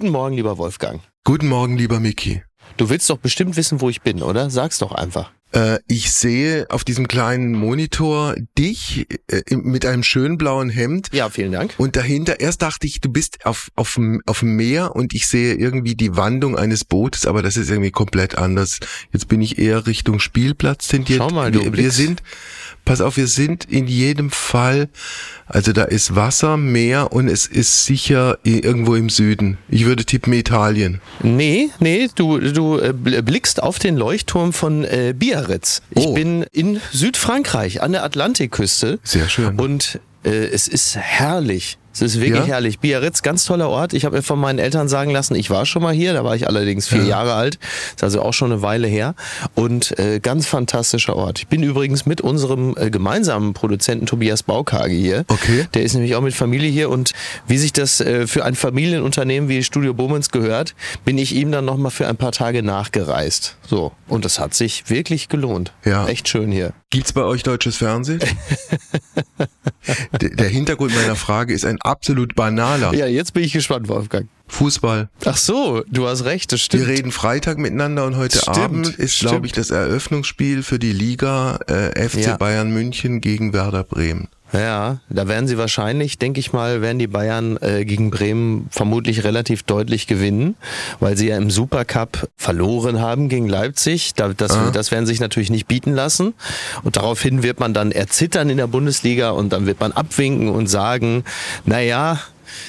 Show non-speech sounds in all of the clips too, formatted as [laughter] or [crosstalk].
Guten Morgen, lieber Wolfgang. Guten Morgen, lieber Mickey. Du willst doch bestimmt wissen, wo ich bin, oder? Sag's doch einfach. Äh, ich sehe auf diesem kleinen Monitor dich äh, mit einem schönen blauen Hemd. Ja, vielen Dank. Und dahinter, erst dachte ich, du bist auf, auf, auf dem Meer und ich sehe irgendwie die Wandung eines Bootes, aber das ist irgendwie komplett anders. Jetzt bin ich eher Richtung Spielplatz tendiert. Schau mal, du wir, wir sind, pass auf, wir sind in jedem Fall, also da ist Wasser, Meer und es ist sicher irgendwo im Süden. Ich würde tippen Italien. Nee, nee, du, du äh, blickst auf den Leuchtturm von äh, Biarritz. Ich Oh. bin in Südfrankreich an der Atlantikküste. Sehr schön. Und äh, es ist herrlich. Es ist wirklich Ja? herrlich. Biarritz, ganz toller Ort. Ich habe mir von meinen Eltern sagen lassen, ich war schon mal hier, da war ich allerdings vier Ja. Jahre alt. Ist also auch schon eine Weile her. Und äh, ganz fantastischer Ort. Ich bin übrigens mit unserem äh, gemeinsamen Produzenten Tobias Baukage hier. Okay. Der ist nämlich auch mit Familie hier und wie sich das äh, für ein Familienunternehmen wie Studio Bomens gehört, bin ich ihm dann nochmal für ein paar Tage nachgereist. So. Und das hat sich wirklich gelohnt. Ja. Echt schön hier. Gibt's bei euch deutsches Fernsehen? [laughs] der Hintergrund meiner Frage ist ein absolut banaler. Ja, jetzt bin ich gespannt, Wolfgang. Fußball. Ach so, du hast recht, das stimmt. Wir reden Freitag miteinander und heute Stimmt, Abend ist, glaube ich, das Eröffnungsspiel für die Liga äh, FC Ja. Bayern München gegen Werder Bremen. Ja, da werden sie wahrscheinlich, denke ich mal, werden die Bayern äh, gegen Bremen vermutlich relativ deutlich gewinnen, weil sie ja im Supercup verloren haben gegen Leipzig. Da, das, Ah. das werden sich natürlich nicht bieten lassen. Und daraufhin wird man dann erzittern in der Bundesliga und dann wird man abwinken und sagen, na ja,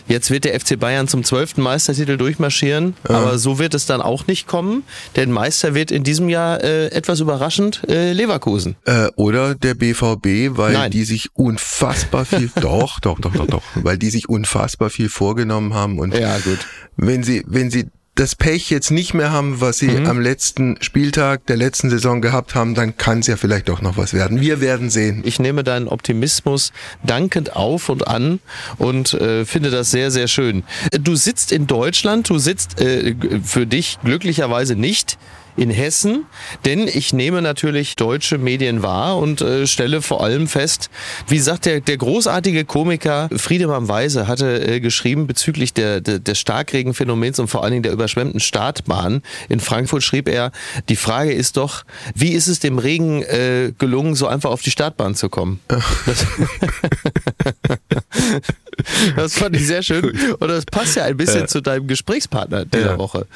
Jetzt wird der FC Bayern zum zwölften Meistertitel durchmarschieren, aber so wird es dann auch nicht kommen, denn Meister wird in diesem Jahr äh, etwas überraschend äh, Leverkusen. Äh, oder der BVB, weil Nein. die sich unfassbar viel, [laughs] doch, doch, doch, doch, doch, weil die sich unfassbar viel vorgenommen haben und Ja, gut. wenn sie, wenn sie das Pech jetzt nicht mehr haben, was sie Mhm. am letzten Spieltag der letzten Saison gehabt haben, dann kann es ja vielleicht doch noch was werden. Wir werden sehen. Ich nehme deinen Optimismus dankend auf und an und äh, finde das sehr, sehr schön. Du sitzt in Deutschland, du sitzt äh, für dich glücklicherweise nicht in Hessen, denn ich nehme natürlich deutsche Medien wahr und äh, stelle vor allem fest, wie sagt der, der großartige Komiker Friedemann Weise hatte äh, geschrieben bezüglich der, der, des Starkregenphänomens und vor allen Dingen der überschwemmten Startbahn in Frankfurt schrieb er, die Frage ist doch, wie ist es dem Regen äh, gelungen, so einfach auf die Startbahn zu kommen? [laughs] [laughs] [laughs] Das, fand ich sehr schön und das passt ja ein bisschen zu deinem Gesprächspartner dieser Ja. Woche.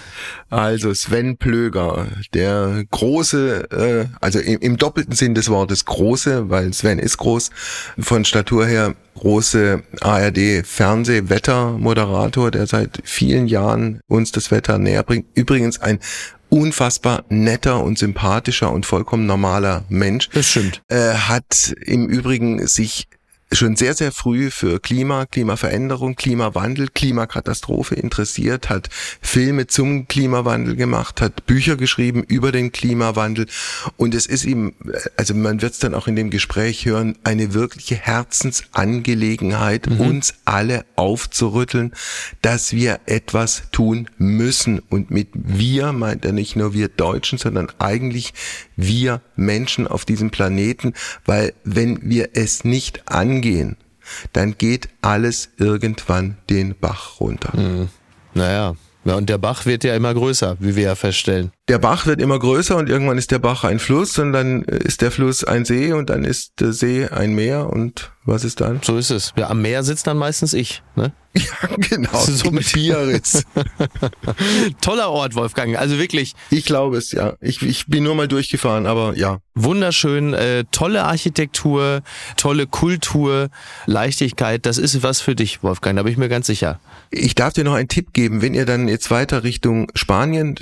Also Sven Plöger, der große, äh, also im, im doppelten Sinn des Wortes große, weil Sven ist groß, von Statur her große ARD-Fernseh-Wettermoderator, der seit vielen Jahren uns das Wetter näher bringt. Übrigens ein unfassbar netter und sympathischer und vollkommen normaler Mensch. Das stimmt. äh, hat im Übrigen sich schon sehr, sehr früh für Klima, Klimaveränderung, Klimawandel, Klimakatastrophe interessiert, hat Filme zum Klimawandel gemacht, hat Bücher geschrieben über den Klimawandel. Und es ist ihm, also man wird es dann auch in dem Gespräch hören, eine wirkliche Herzensangelegenheit, uns alle aufzurütteln, dass wir etwas tun müssen. Und mit wir meint er nicht nur wir Deutschen, sondern eigentlich wir Menschen auf diesem Planeten, weil wenn wir es nicht angehen, dann geht alles irgendwann den Bach runter. Naja, ja, und der Bach wird ja immer größer, wie wir ja feststellen. Der Bach wird immer größer und irgendwann ist der Bach ein Fluss und dann ist der Fluss ein See und dann ist der See ein Meer und was ist dann? So ist es. Ja, am Meer sitzt dann meistens ich. Ne? [laughs] Ja, genau. [laughs] So mit- Biarritz. [laughs] Toller Ort, Wolfgang. Also wirklich Ich glaube es, ja. Ich, ich bin nur mal durchgefahren, aber ja. wunderschön, äh, tolle Architektur, tolle Kultur, Leichtigkeit. Das ist was für dich, Wolfgang. Da bin ich mir ganz sicher. Ich darf dir noch einen Tipp geben, wenn ihr dann jetzt weiter Richtung Spanien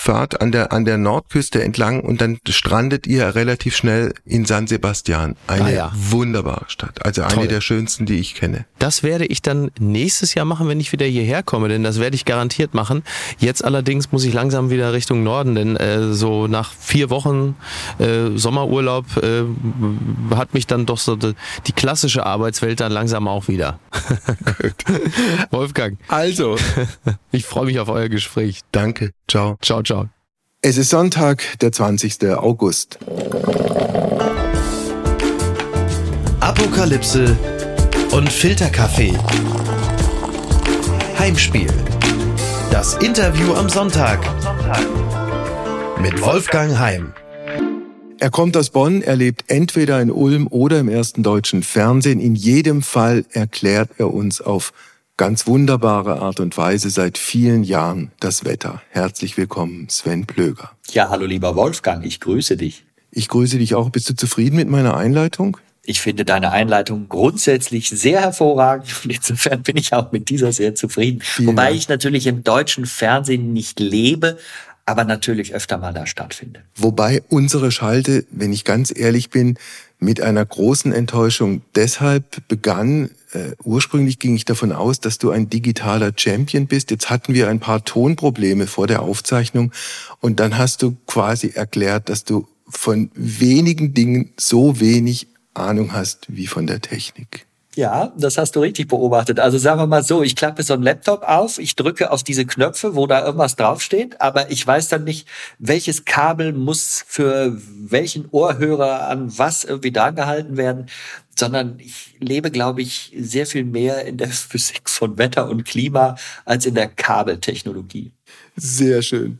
fahrt, an der, an der Nordküste entlang und dann strandet ihr relativ schnell in San Sebastian. Eine Ah ja. wunderbare Stadt. Also Toll. eine der schönsten, die ich kenne. Das werde ich dann nächstes Jahr machen, wenn ich wieder hierher komme, denn das werde ich garantiert machen. Jetzt allerdings muss ich langsam wieder Richtung Norden, denn äh, so nach vier Wochen äh, Sommerurlaub äh, hat mich dann doch so die, die klassische Arbeitswelt dann langsam auch wieder. [laughs] Wolfgang, Also, [laughs] ich freue mich auf euer Gespräch. danke. Ciao. Ciao, ciao. Es ist Sonntag, der 20. August. Das Interview am Sonntag mit Wolfgang Heim. Er kommt aus Bonn, er lebt entweder in Ulm oder im ersten deutschen Fernsehen. In jedem Fall erklärt er uns auf ganz wunderbare Art und Weise seit vielen Jahren das Wetter. Herzlich willkommen, Sven Plöger. Ja, hallo lieber Wolfgang, ich grüße dich. Ich grüße dich auch. Bist du zufrieden mit meiner Einleitung? Ich finde deine Einleitung grundsätzlich sehr hervorragend und insofern bin ich auch mit dieser sehr zufrieden. Vielen Wobei Dank. ich natürlich im deutschen Fernsehen nicht lebe, aber natürlich öfter mal da stattfinde. Wobei unsere Schalte, wenn ich ganz ehrlich bin, mit einer großen Enttäuschung deshalb begann. Äh, ursprünglich ging ich davon aus, dass du ein digitaler Champion bist. Jetzt hatten wir ein paar Tonprobleme vor der Aufzeichnung und dann hast du quasi erklärt, dass du von wenigen Dingen so wenig Ahnung hast wie von der Technik. Ja, das hast du richtig beobachtet. Also sagen wir mal so, ich klappe so einen Laptop auf, ich drücke auf diese Knöpfe, wo da irgendwas draufsteht, aber ich weiß dann nicht, welches Kabel muss für welchen Ohrhörer an was irgendwie drangehalten werden, sondern ich lebe, glaube ich, sehr viel mehr in der [laughs] Physik von Wetter und Klima als in der Kabeltechnologie. Sehr schön.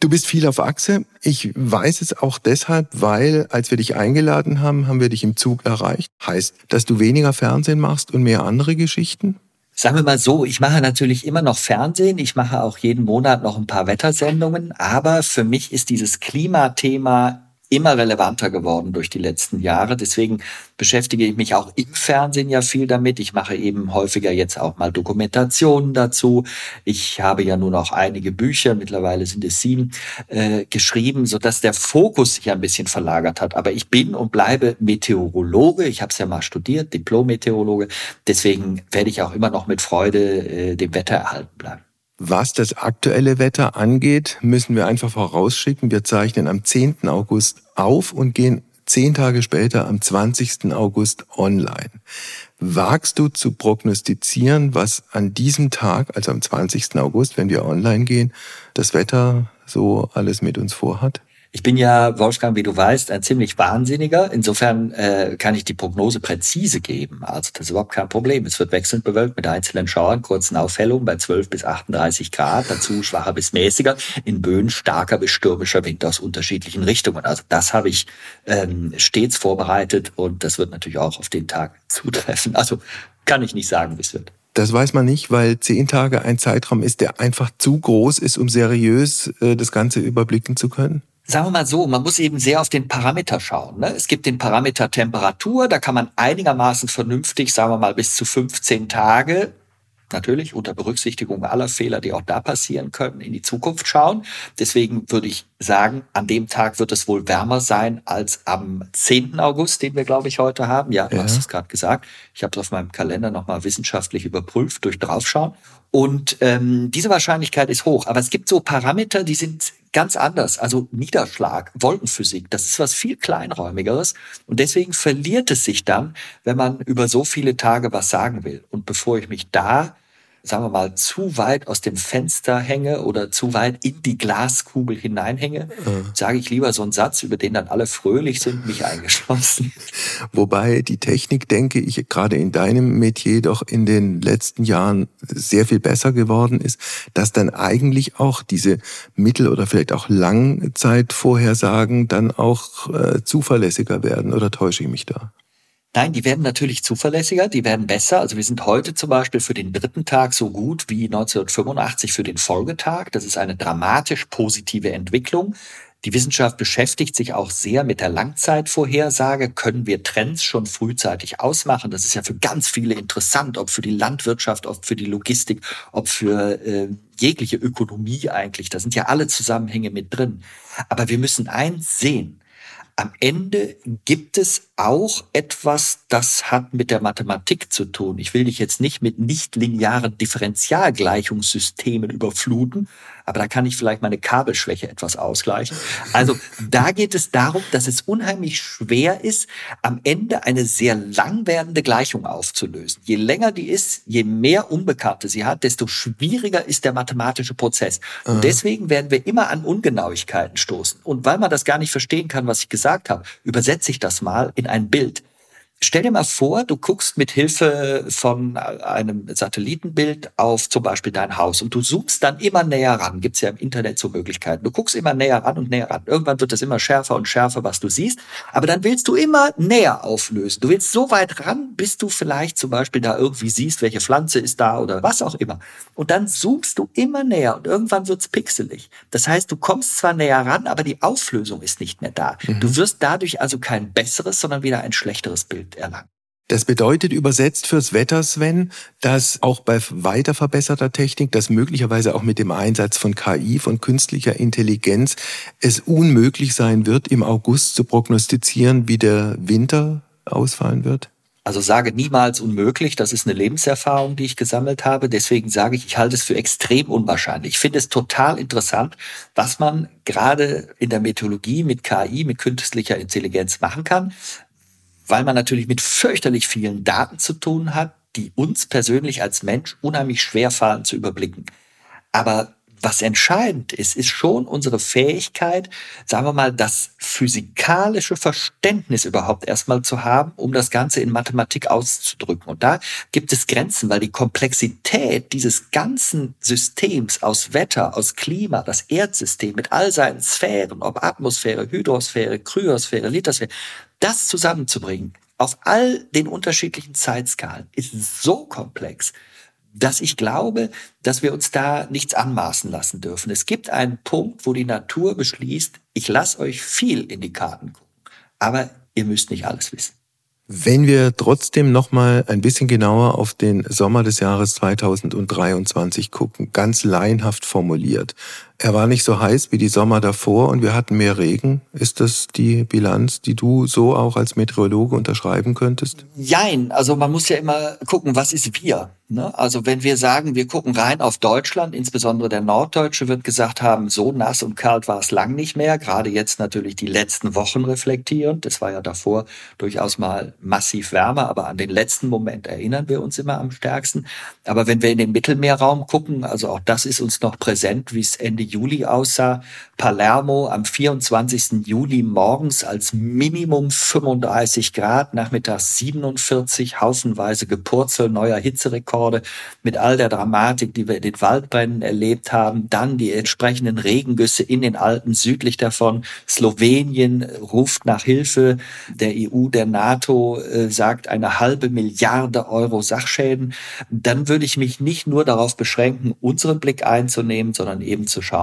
Du bist viel auf Achse. Ich weiß es auch deshalb, weil als wir dich eingeladen haben, haben wir dich im Zug erreicht. Heißt, dass du weniger Fernsehen machst und mehr andere Geschichten? Sagen wir mal so, ich mache natürlich immer noch Fernsehen, ich mache auch jeden Monat noch ein paar Wettersendungen, aber für mich ist dieses Klimathema immer relevanter geworden durch die letzten Jahre. Deswegen beschäftige ich mich auch im Fernsehen ja viel damit. Ich mache eben häufiger jetzt auch mal Dokumentationen dazu. Ich habe ja nun auch einige Bücher, mittlerweile sind es sieben, äh, geschrieben, sodass der Fokus sich ein bisschen verlagert hat. Aber ich bin und bleibe Meteorologe. Ich habe es ja mal studiert, Diplom-Meteorologe. Deswegen werde ich auch immer noch mit Freude äh, dem Wetter erhalten bleiben. Was das aktuelle Wetter angeht, müssen wir einfach vorausschicken. Wir zeichnen am 10. August auf und gehen zehn Tage später am 20. August online. Wagst du zu prognostizieren, was an diesem Tag, also am 20. August, wenn wir online gehen, das Wetter so alles mit uns vorhat? Ich bin ja, Wolfgang, wie du weißt, ein ziemlich Wahnsinniger. Insofern äh, kann ich die Prognose präzise geben. Also das ist überhaupt kein Problem. Es wird wechselnd bewölkt mit einzelnen Schauern, kurzen Aufhellungen bei 12 bis 38 Grad, dazu schwacher bis mäßiger, in Böen starker bis stürmischer Wind aus unterschiedlichen Richtungen. Also das habe ich ähm, stets vorbereitet und das wird natürlich auch auf den Tag zutreffen. Also kann ich nicht sagen, wie es wird. Das weiß man nicht, weil zehn Tage ein Zeitraum ist, der einfach zu groß ist, um seriös äh, das Ganze überblicken zu können sagen wir mal so, man muss eben sehr auf den Parameter schauen. Ne? Es gibt den Parameter Temperatur, da kann man einigermaßen vernünftig, sagen wir mal, bis zu 15 Tage natürlich unter Berücksichtigung aller Fehler, die auch da passieren können, in die Zukunft schauen. Deswegen würde ich sagen, an dem Tag wird es wohl wärmer sein als am 10. August, den wir, glaube ich, heute haben. Ja, du ja. hast es gerade gesagt. Ich habe es auf meinem Kalender nochmal wissenschaftlich überprüft durch Draufschauen. Und ähm, diese Wahrscheinlichkeit ist hoch. Aber es gibt so Parameter, die sind ganz anders. Also Niederschlag, Wolkenphysik, das ist was viel kleinräumigeres. Und deswegen verliert es sich dann, wenn man über so viele Tage was sagen will. Und bevor ich mich da sagen wir mal, zu weit aus dem Fenster hänge oder zu weit in die Glaskugel hineinhänge, mhm. sage ich lieber so einen Satz, über den dann alle fröhlich sind, mich eingeschlossen. [laughs] Wobei die Technik, denke ich, gerade in deinem Metier doch in den letzten Jahren sehr viel besser geworden ist, dass dann eigentlich auch diese Mittel- oder vielleicht auch Langzeitvorhersagen dann auch äh, zuverlässiger werden. Oder täusche ich mich da? Nein, die werden natürlich zuverlässiger, die werden besser. Also wir sind heute zum Beispiel für den dritten Tag so gut wie 1985 für den Folgetag. Das ist eine dramatisch positive Entwicklung. Die Wissenschaft beschäftigt sich auch sehr mit der Langzeitvorhersage. Können wir Trends schon frühzeitig ausmachen? Das ist ja für ganz viele interessant, ob für die Landwirtschaft, ob für die Logistik, ob für äh, jegliche Ökonomie eigentlich. Da sind ja alle Zusammenhänge mit drin. Aber wir müssen eins sehen am Ende gibt es auch etwas, das hat mit der Mathematik zu tun. Ich will dich jetzt nicht mit nichtlinearen Differentialgleichungssystemen überfluten, aber da kann ich vielleicht meine Kabelschwäche etwas ausgleichen. Also da geht es darum, dass es unheimlich schwer ist, am Ende eine sehr lang werdende Gleichung aufzulösen. Je länger die ist, je mehr Unbekannte sie hat, desto schwieriger ist der mathematische Prozess. Und deswegen werden wir immer an Ungenauigkeiten stoßen. Und weil man das gar nicht verstehen kann, was ich gesagt habe, übersetze ich das mal in ein Bild. Stell dir mal vor, du guckst mit Hilfe von einem Satellitenbild auf zum Beispiel dein Haus und du zoomst dann immer näher ran. Gibt's ja im Internet so Möglichkeiten. Du guckst immer näher ran und näher ran. Irgendwann wird es immer schärfer und schärfer, was du siehst. Aber dann willst du immer näher auflösen. Du willst so weit ran, bis du vielleicht zum Beispiel da irgendwie siehst, welche Pflanze ist da oder was auch immer. Und dann zoomst du immer näher und irgendwann wird's pixelig. Das heißt, du kommst zwar näher ran, aber die Auflösung ist nicht mehr da. Mhm. Du wirst dadurch also kein besseres, sondern wieder ein schlechteres Bild erlangen. Das bedeutet übersetzt fürs Wetter, Sven, dass auch bei weiter verbesserter Technik, dass möglicherweise auch mit dem Einsatz von KI, von künstlicher Intelligenz, es unmöglich sein wird, im August zu prognostizieren, wie der Winter ausfallen wird? Also sage niemals unmöglich, das ist eine Lebenserfahrung, die ich gesammelt habe. Deswegen sage ich, ich halte es für extrem unwahrscheinlich. Ich finde es total interessant, was man gerade in der Meteorologie mit KI, mit künstlicher Intelligenz machen kann weil man natürlich mit fürchterlich vielen Daten zu tun hat, die uns persönlich als Mensch unheimlich schwer fallen zu überblicken. Aber was entscheidend ist, ist schon unsere Fähigkeit, sagen wir mal, das physikalische Verständnis überhaupt erstmal zu haben, um das Ganze in Mathematik auszudrücken. Und da gibt es Grenzen, weil die Komplexität dieses ganzen Systems aus Wetter, aus Klima, das Erdsystem mit all seinen Sphären, ob Atmosphäre, Hydrosphäre, Kryosphäre, Lithosphäre, das zusammenzubringen auf all den unterschiedlichen Zeitskalen ist so komplex, dass ich glaube, dass wir uns da nichts anmaßen lassen dürfen. Es gibt einen Punkt, wo die Natur beschließt, ich lasse euch viel in die Karten gucken, aber ihr müsst nicht alles wissen. Wenn wir trotzdem noch mal ein bisschen genauer auf den Sommer des Jahres 2023 gucken, ganz laienhaft formuliert. Er war nicht so heiß wie die Sommer davor und wir hatten mehr Regen. Ist das die Bilanz, die du so auch als Meteorologe unterschreiben könntest? Jein, also man muss ja immer gucken, was ist wir? Ne? Also wenn wir sagen, wir gucken rein auf Deutschland, insbesondere der Norddeutsche wird gesagt haben, so nass und kalt war es lang nicht mehr. Gerade jetzt natürlich die letzten Wochen reflektierend. Das war ja davor durchaus mal massiv wärmer, aber an den letzten Moment erinnern wir uns immer am stärksten. Aber wenn wir in den Mittelmeerraum gucken, also auch das ist uns noch präsent, wie es Ende Juli aussah. Palermo am 24. Juli morgens als Minimum 35 Grad, nachmittags 47, haufenweise Gepurzel neuer Hitzerekord Rekorde mit all der Dramatik, die wir in den Waldbränden erlebt haben, dann die entsprechenden Regengüsse in den Alpen südlich davon. Slowenien ruft nach Hilfe der EU, der NATO, äh, sagt eine halbe Milliarde Euro Sachschäden. Dann würde ich mich nicht nur darauf beschränken, unseren Blick einzunehmen, sondern eben zu schauen,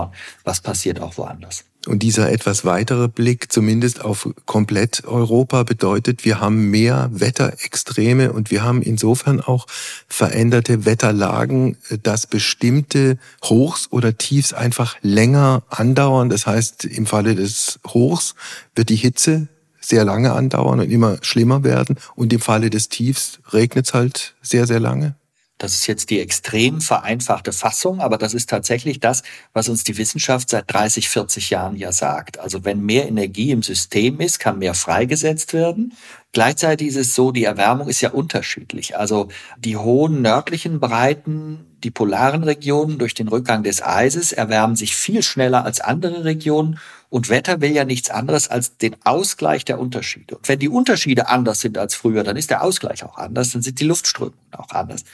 was passiert auch woanders. Und dieser etwas weitere Blick, zumindest auf komplett Europa, bedeutet, wir haben mehr Wetterextreme und wir haben insofern auch veränderte Wetterlagen, dass bestimmte Hochs oder Tiefs einfach länger andauern. Das heißt, im Falle des Hochs wird die Hitze sehr lange andauern und immer schlimmer werden. Und im Falle des Tiefs regnet es halt sehr, sehr lange. Das ist jetzt die extrem vereinfachte Fassung, aber das ist tatsächlich das, was uns die Wissenschaft seit 30, 40 Jahren ja sagt. Also wenn mehr Energie im System ist, kann mehr freigesetzt werden. Gleichzeitig ist es so, die Erwärmung ist ja unterschiedlich. Also die hohen nördlichen Breiten, die polaren Regionen durch den Rückgang des Eises erwärmen sich viel schneller als andere Regionen. Und Wetter will ja nichts anderes als den Ausgleich der Unterschiede. Und wenn die Unterschiede anders sind als früher, dann ist der Ausgleich auch anders, dann sind die Luftströmungen auch anders.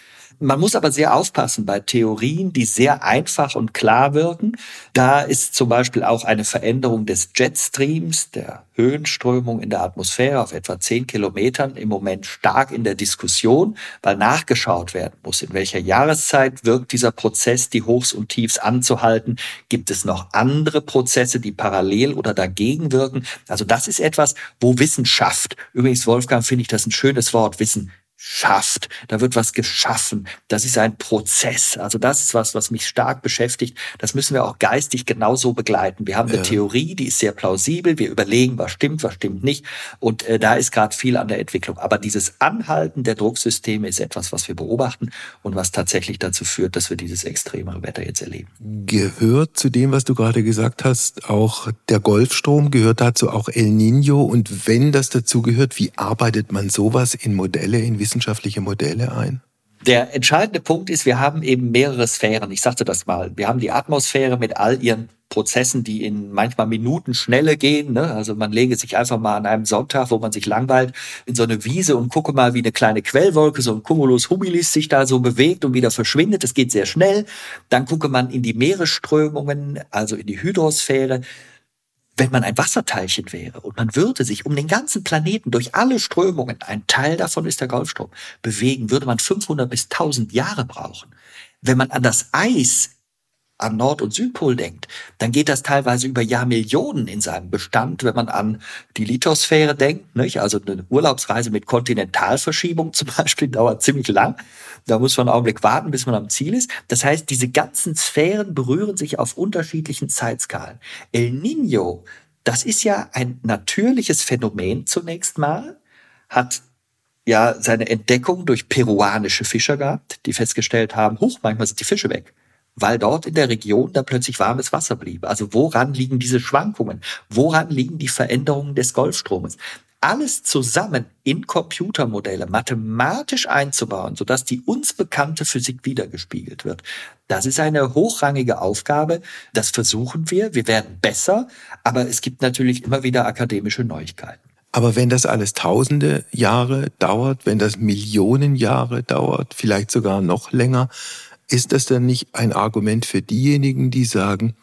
Man muss aber sehr aufpassen bei Theorien, die sehr einfach und klar wirken. Da ist zum Beispiel auch eine Veränderung des Jetstreams, der Höhenströmung in der Atmosphäre auf etwa zehn Kilometern im Moment stark in der Diskussion, weil nachgeschaut werden muss, in welcher Jahreszeit wirkt dieser Prozess, die Hochs und Tiefs anzuhalten. Gibt es noch andere Prozesse, die parallel oder dagegen wirken? Also das ist etwas, wo Wissenschaft, übrigens Wolfgang finde ich das ein schönes Wort, Wissen schafft. Da wird was geschaffen. Das ist ein Prozess. Also das ist was, was mich stark beschäftigt. Das müssen wir auch geistig genauso begleiten. Wir haben eine ja. Theorie, die ist sehr plausibel. Wir überlegen, was stimmt, was stimmt nicht. Und äh, da ist gerade viel an der Entwicklung. Aber dieses Anhalten der Drucksysteme ist etwas, was wir beobachten und was tatsächlich dazu führt, dass wir dieses extremere Wetter jetzt erleben. Gehört zu dem, was du gerade gesagt hast, auch der Golfstrom? Gehört dazu auch El Nino? Und wenn das dazu gehört, wie arbeitet man sowas in Modelle, in wissenschaftliche Modelle ein? Der entscheidende Punkt ist, wir haben eben mehrere Sphären. Ich sagte das mal. Wir haben die Atmosphäre mit all ihren Prozessen, die in manchmal Minuten Schnelle gehen. Ne? Also man lege sich einfach mal an einem Sonntag, wo man sich langweilt, in so eine Wiese und gucke mal, wie eine kleine Quellwolke, so ein Cumulus humilis sich da so bewegt und wieder verschwindet. Das geht sehr schnell. Dann gucke man in die Meeresströmungen, also in die Hydrosphäre wenn man ein Wasserteilchen wäre und man würde sich um den ganzen Planeten durch alle Strömungen, ein Teil davon ist der Golfstrom, bewegen, würde man 500 bis 1000 Jahre brauchen. Wenn man an das Eis an Nord- und Südpol denkt, dann geht das teilweise über Jahrmillionen in seinem Bestand, wenn man an die Lithosphäre denkt, nicht? also eine Urlaubsreise mit Kontinentalverschiebung [laughs] zum Beispiel dauert ziemlich lang. Da muss man einen Augenblick warten, bis man am Ziel ist. Das heißt, diese ganzen Sphären berühren sich auf unterschiedlichen Zeitskalen. El Niño, das ist ja ein natürliches Phänomen zunächst mal, hat ja seine Entdeckung durch peruanische Fischer gehabt, die festgestellt haben, huch, manchmal sind die Fische weg weil dort in der Region da plötzlich warmes Wasser blieb. Also woran liegen diese Schwankungen? Woran liegen die Veränderungen des Golfstromes? Alles zusammen in Computermodelle mathematisch einzubauen, sodass die uns bekannte Physik wiedergespiegelt wird. Das ist eine hochrangige Aufgabe. Das versuchen wir. Wir werden besser. Aber es gibt natürlich immer wieder akademische Neuigkeiten. Aber wenn das alles tausende Jahre dauert, wenn das Millionen Jahre dauert, vielleicht sogar noch länger, ist das dann nicht ein Argument für diejenigen, die sagen,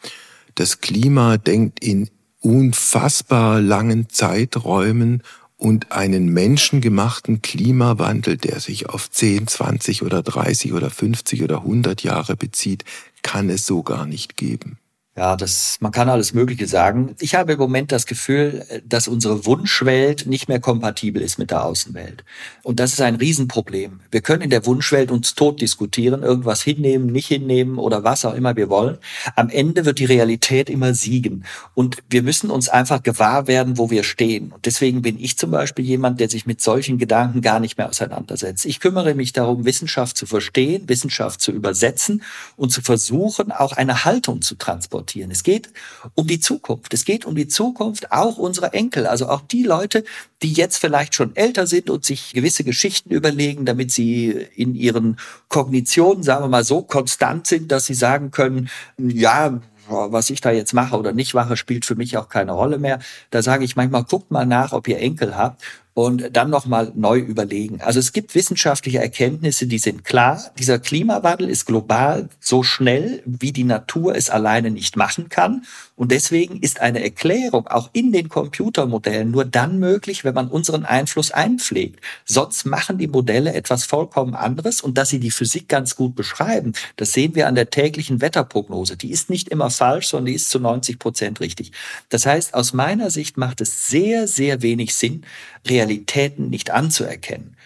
das Klima denkt in unfassbar langen Zeiträumen und einen menschengemachten Klimawandel, der sich auf 10, 20 oder 30 oder 50 oder 100 Jahre bezieht, kann es so gar nicht geben. Ja, das, man kann alles Mögliche sagen. Ich habe im Moment das Gefühl, dass unsere Wunschwelt nicht mehr kompatibel ist mit der Außenwelt. Und das ist ein Riesenproblem. Wir können in der Wunschwelt uns tot diskutieren, irgendwas hinnehmen, nicht hinnehmen oder was auch immer wir wollen. Am Ende wird die Realität immer siegen. Und wir müssen uns einfach gewahr werden, wo wir stehen. Und deswegen bin ich zum Beispiel jemand, der sich mit solchen Gedanken gar nicht mehr auseinandersetzt. Ich kümmere mich darum, Wissenschaft zu verstehen, Wissenschaft zu übersetzen und zu versuchen, auch eine Haltung zu transportieren transportieren. Es geht um die Zukunft. Es geht um die Zukunft auch unserer Enkel, also auch die Leute, die jetzt vielleicht schon älter sind und sich gewisse Geschichten überlegen, damit sie in ihren Kognitionen, sagen wir mal, so konstant sind, dass sie sagen können, ja, was ich da jetzt mache oder nicht mache, spielt für mich auch keine Rolle mehr. Da sage ich manchmal, guckt mal nach, ob ihr Enkel habt und dann nochmal neu überlegen. Also es gibt wissenschaftliche Erkenntnisse, die sind klar. Dieser Klimawandel ist global so schnell, wie die Natur es alleine nicht machen kann. Und deswegen ist eine Erklärung auch in den Computermodellen nur dann möglich, wenn man unseren Einfluss einpflegt. Sonst machen die Modelle etwas vollkommen anderes und dass sie die Physik ganz gut beschreiben, das sehen wir an der täglichen Wetterprognose. Die ist nicht immer falsch, sondern die ist zu 90 Prozent richtig. Das heißt, aus meiner Sicht macht es sehr, sehr wenig Sinn, Realitäten nicht anzuerkennen.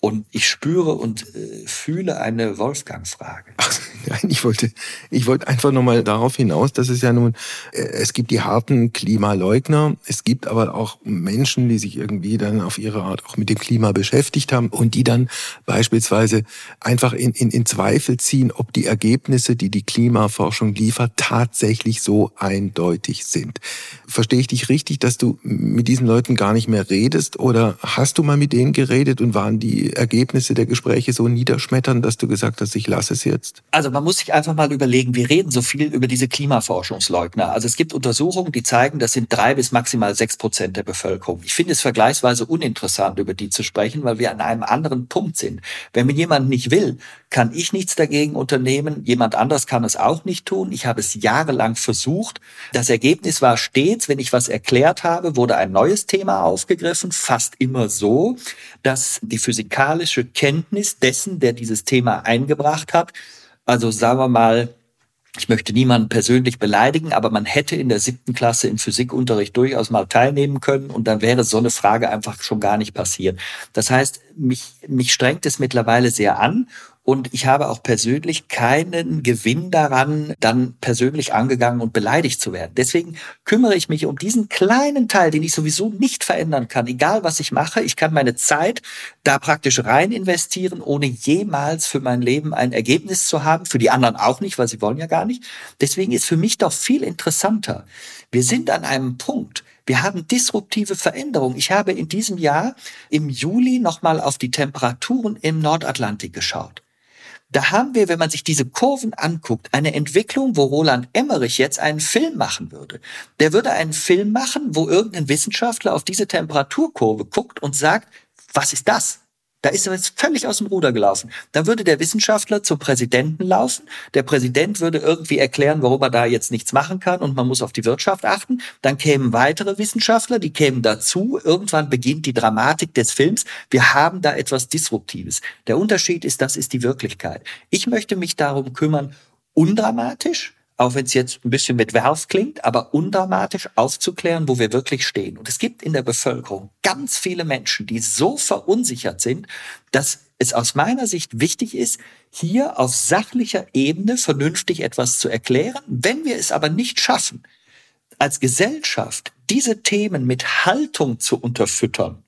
Und ich spüre und äh, fühle eine Wolfgang-Frage. [laughs] Nein, ich wollte, ich wollte einfach nochmal darauf hinaus, dass es ja nun, äh, es gibt die harten Klimaleugner, es gibt aber auch Menschen, die sich irgendwie dann auf ihre Art auch mit dem Klima beschäftigt haben und die dann beispielsweise einfach in, in, in Zweifel ziehen, ob die Ergebnisse, die die Klimaforschung liefert, tatsächlich so eindeutig sind. Verstehe ich dich richtig, dass du mit diesen Leuten gar nicht mehr redest oder hast du mal mit denen geredet und waren die Ergebnisse der Gespräche so niederschmettern, dass du gesagt hast, ich lasse es jetzt? Also man muss sich einfach mal überlegen, wir reden so viel über diese Klimaforschungsleugner. Also es gibt Untersuchungen, die zeigen, das sind drei bis maximal sechs Prozent der Bevölkerung. Ich finde es vergleichsweise uninteressant, über die zu sprechen, weil wir an einem anderen Punkt sind. Wenn mir jemand nicht will, kann ich nichts dagegen unternehmen. Jemand anders kann es auch nicht tun. Ich habe es jahrelang versucht. Das Ergebnis war stets, wenn ich was erklärt habe, wurde ein neues Thema aufgegriffen, fast immer so, dass die physikalische Kenntnis dessen, der dieses Thema eingebracht hat, also sagen wir mal, ich möchte niemanden persönlich beleidigen, aber man hätte in der siebten Klasse im Physikunterricht durchaus mal teilnehmen können und dann wäre so eine Frage einfach schon gar nicht passiert. Das heißt, mich, mich strengt es mittlerweile sehr an und ich habe auch persönlich keinen Gewinn daran, dann persönlich angegangen und beleidigt zu werden. Deswegen kümmere ich mich um diesen kleinen Teil, den ich sowieso nicht verändern kann. Egal was ich mache, ich kann meine Zeit da praktisch rein investieren, ohne jemals für mein Leben ein Ergebnis zu haben. Für die anderen auch nicht, weil sie wollen ja gar nicht. Deswegen ist für mich doch viel interessanter. Wir sind an einem Punkt, wir haben disruptive Veränderungen. Ich habe in diesem Jahr im Juli nochmal auf die Temperaturen im Nordatlantik geschaut Da haben wir, wenn man sich diese Kurven anguckt, eine Entwicklung, wo Roland Emmerich jetzt einen Film machen würde. Der würde einen Film machen, wo irgendein Wissenschaftler auf diese Temperaturkurve guckt und sagt, was ist das? Da ist er jetzt völlig aus dem Ruder gelaufen. Dann würde der Wissenschaftler zum Präsidenten laufen. Der Präsident würde irgendwie erklären, warum er da jetzt nichts machen kann und man muss auf die Wirtschaft achten. Dann kämen weitere Wissenschaftler, die kämen dazu. Irgendwann beginnt die Dramatik des Films. Wir haben da etwas Disruptives. Der Unterschied ist, das ist die Wirklichkeit. Ich möchte mich darum kümmern, undramatisch, auch wenn es jetzt ein bisschen mit Werf klingt, aber undramatisch aufzuklären, wo wir wirklich stehen. Und es gibt in der Bevölkerung ganz viele Menschen, die so verunsichert sind, dass es aus meiner Sicht wichtig ist, hier auf sachlicher Ebene vernünftig etwas zu erklären. Wenn wir es aber nicht schaffen, als Gesellschaft diese Themen mit Haltung zu unterfüttern,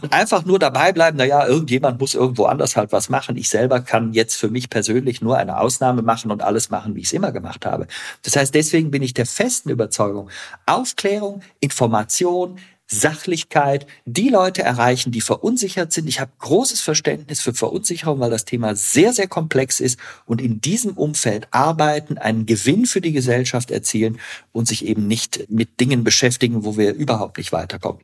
und einfach nur dabei bleiben, na ja, irgendjemand muss irgendwo anders halt was machen. Ich selber kann jetzt für mich persönlich nur eine Ausnahme machen und alles machen, wie ich es immer gemacht habe. Das heißt, deswegen bin ich der festen Überzeugung, Aufklärung, Information, Sachlichkeit, die Leute erreichen, die verunsichert sind. Ich habe großes Verständnis für Verunsicherung, weil das Thema sehr, sehr komplex ist und in diesem Umfeld arbeiten, einen Gewinn für die Gesellschaft erzielen und sich eben nicht mit Dingen beschäftigen, wo wir überhaupt nicht weiterkommen.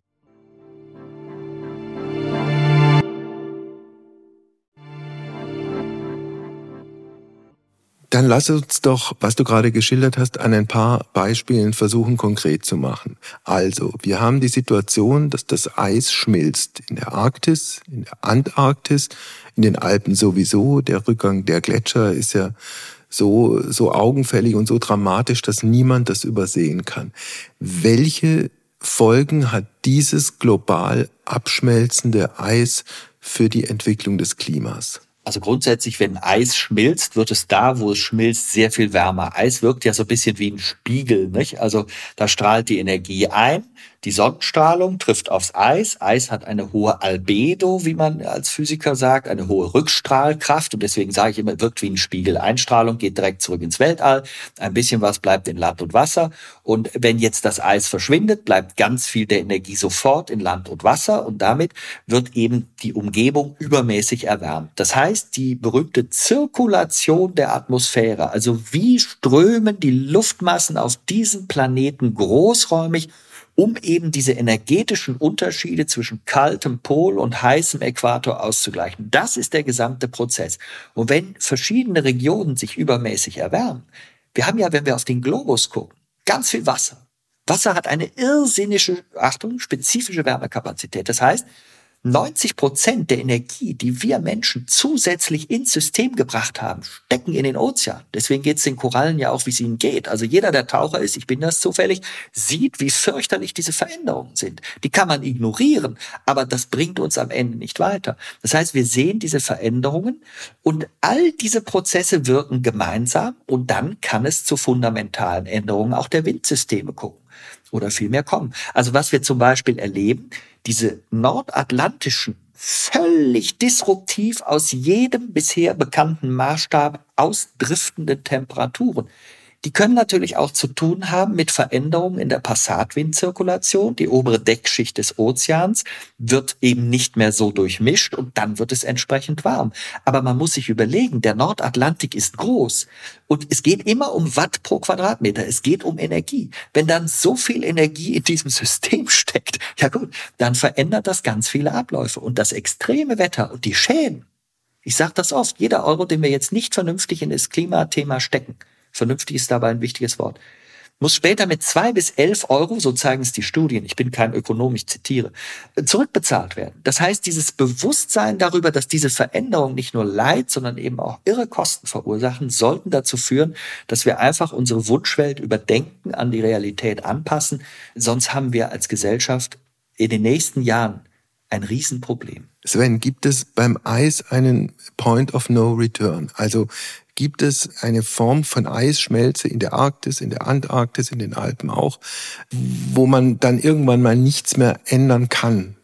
Dann lass uns doch, was du gerade geschildert hast, an ein paar Beispielen versuchen konkret zu machen. Also, wir haben die Situation, dass das Eis schmilzt in der Arktis, in der Antarktis, in den Alpen sowieso. Der Rückgang der Gletscher ist ja so, so augenfällig und so dramatisch, dass niemand das übersehen kann. Welche Folgen hat dieses global abschmelzende Eis für die Entwicklung des Klimas? Also grundsätzlich, wenn Eis schmilzt, wird es da, wo es schmilzt, sehr viel wärmer. Eis wirkt ja so ein bisschen wie ein Spiegel, nicht? Also da strahlt die Energie ein die Sonnenstrahlung trifft aufs Eis. Eis hat eine hohe Albedo, wie man als Physiker sagt, eine hohe Rückstrahlkraft. Und deswegen sage ich immer, wirkt wie ein Spiegel. Einstrahlung geht direkt zurück ins Weltall. Ein bisschen was bleibt in Land und Wasser. Und wenn jetzt das Eis verschwindet, bleibt ganz viel der Energie sofort in Land und Wasser. Und damit wird eben die Umgebung übermäßig erwärmt. Das heißt, die berühmte Zirkulation der Atmosphäre, also wie strömen die Luftmassen auf diesem Planeten großräumig um eben diese energetischen Unterschiede zwischen kaltem Pol und heißem Äquator auszugleichen. Das ist der gesamte Prozess. Und wenn verschiedene Regionen sich übermäßig erwärmen, wir haben ja, wenn wir auf den Globus gucken, ganz viel Wasser. Wasser hat eine irrsinnige, Achtung, spezifische Wärmekapazität. Das heißt, 90 Prozent der Energie, die wir Menschen zusätzlich ins System gebracht haben, stecken in den Ozean. Deswegen geht es den Korallen ja auch, wie es ihnen geht. Also jeder, der Taucher ist, ich bin das zufällig, sieht, wie fürchterlich diese Veränderungen sind. Die kann man ignorieren, aber das bringt uns am Ende nicht weiter. Das heißt, wir sehen diese Veränderungen und all diese Prozesse wirken gemeinsam und dann kann es zu fundamentalen Änderungen auch der Windsysteme gucken oder viel mehr kommen. Also was wir zum Beispiel erleben, diese nordatlantischen, völlig disruptiv aus jedem bisher bekannten Maßstab ausdriftenden Temperaturen, die können natürlich auch zu tun haben mit Veränderungen in der Passatwindzirkulation. Die obere Deckschicht des Ozeans wird eben nicht mehr so durchmischt und dann wird es entsprechend warm. Aber man muss sich überlegen, der Nordatlantik ist groß und es geht immer um Watt pro Quadratmeter. Es geht um Energie. Wenn dann so viel Energie in diesem System steckt, ja gut, dann verändert das ganz viele Abläufe und das extreme Wetter und die Schäden. Ich sage das oft, jeder Euro, den wir jetzt nicht vernünftig in das Klimathema stecken, Vernünftig ist dabei ein wichtiges Wort. Muss später mit zwei bis elf Euro, so zeigen es die Studien, ich bin kein Ökonom, ich zitiere, zurückbezahlt werden. Das heißt, dieses Bewusstsein darüber, dass diese Veränderungen nicht nur Leid, sondern eben auch irre Kosten verursachen, sollten dazu führen, dass wir einfach unsere Wunschwelt überdenken, an die Realität anpassen. Sonst haben wir als Gesellschaft in den nächsten Jahren ein Riesenproblem. Sven, gibt es beim Eis einen Point of No Return? Also gibt es eine Form von Eisschmelze in der Arktis, in der Antarktis, in den Alpen auch, wo man dann irgendwann mal nichts mehr ändern kann,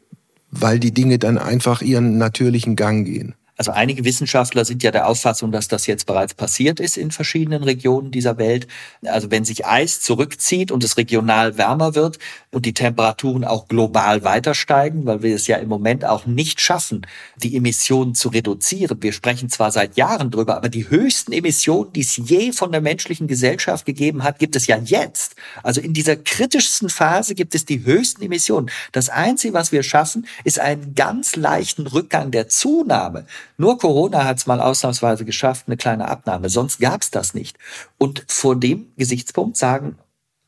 weil die Dinge dann einfach ihren natürlichen Gang gehen. Also einige Wissenschaftler sind ja der Auffassung, dass das jetzt bereits passiert ist in verschiedenen Regionen dieser Welt. Also wenn sich Eis zurückzieht und es regional wärmer wird und die Temperaturen auch global weiter steigen, weil wir es ja im Moment auch nicht schaffen, die Emissionen zu reduzieren. Wir sprechen zwar seit Jahren drüber, aber die höchsten Emissionen, die es je von der menschlichen Gesellschaft gegeben hat, gibt es ja jetzt. Also in dieser kritischsten Phase gibt es die höchsten Emissionen. Das Einzige, was wir schaffen, ist einen ganz leichten Rückgang der Zunahme. Nur Corona hat es mal ausnahmsweise geschafft, eine kleine Abnahme. Sonst gab es das nicht. Und vor dem Gesichtspunkt sagen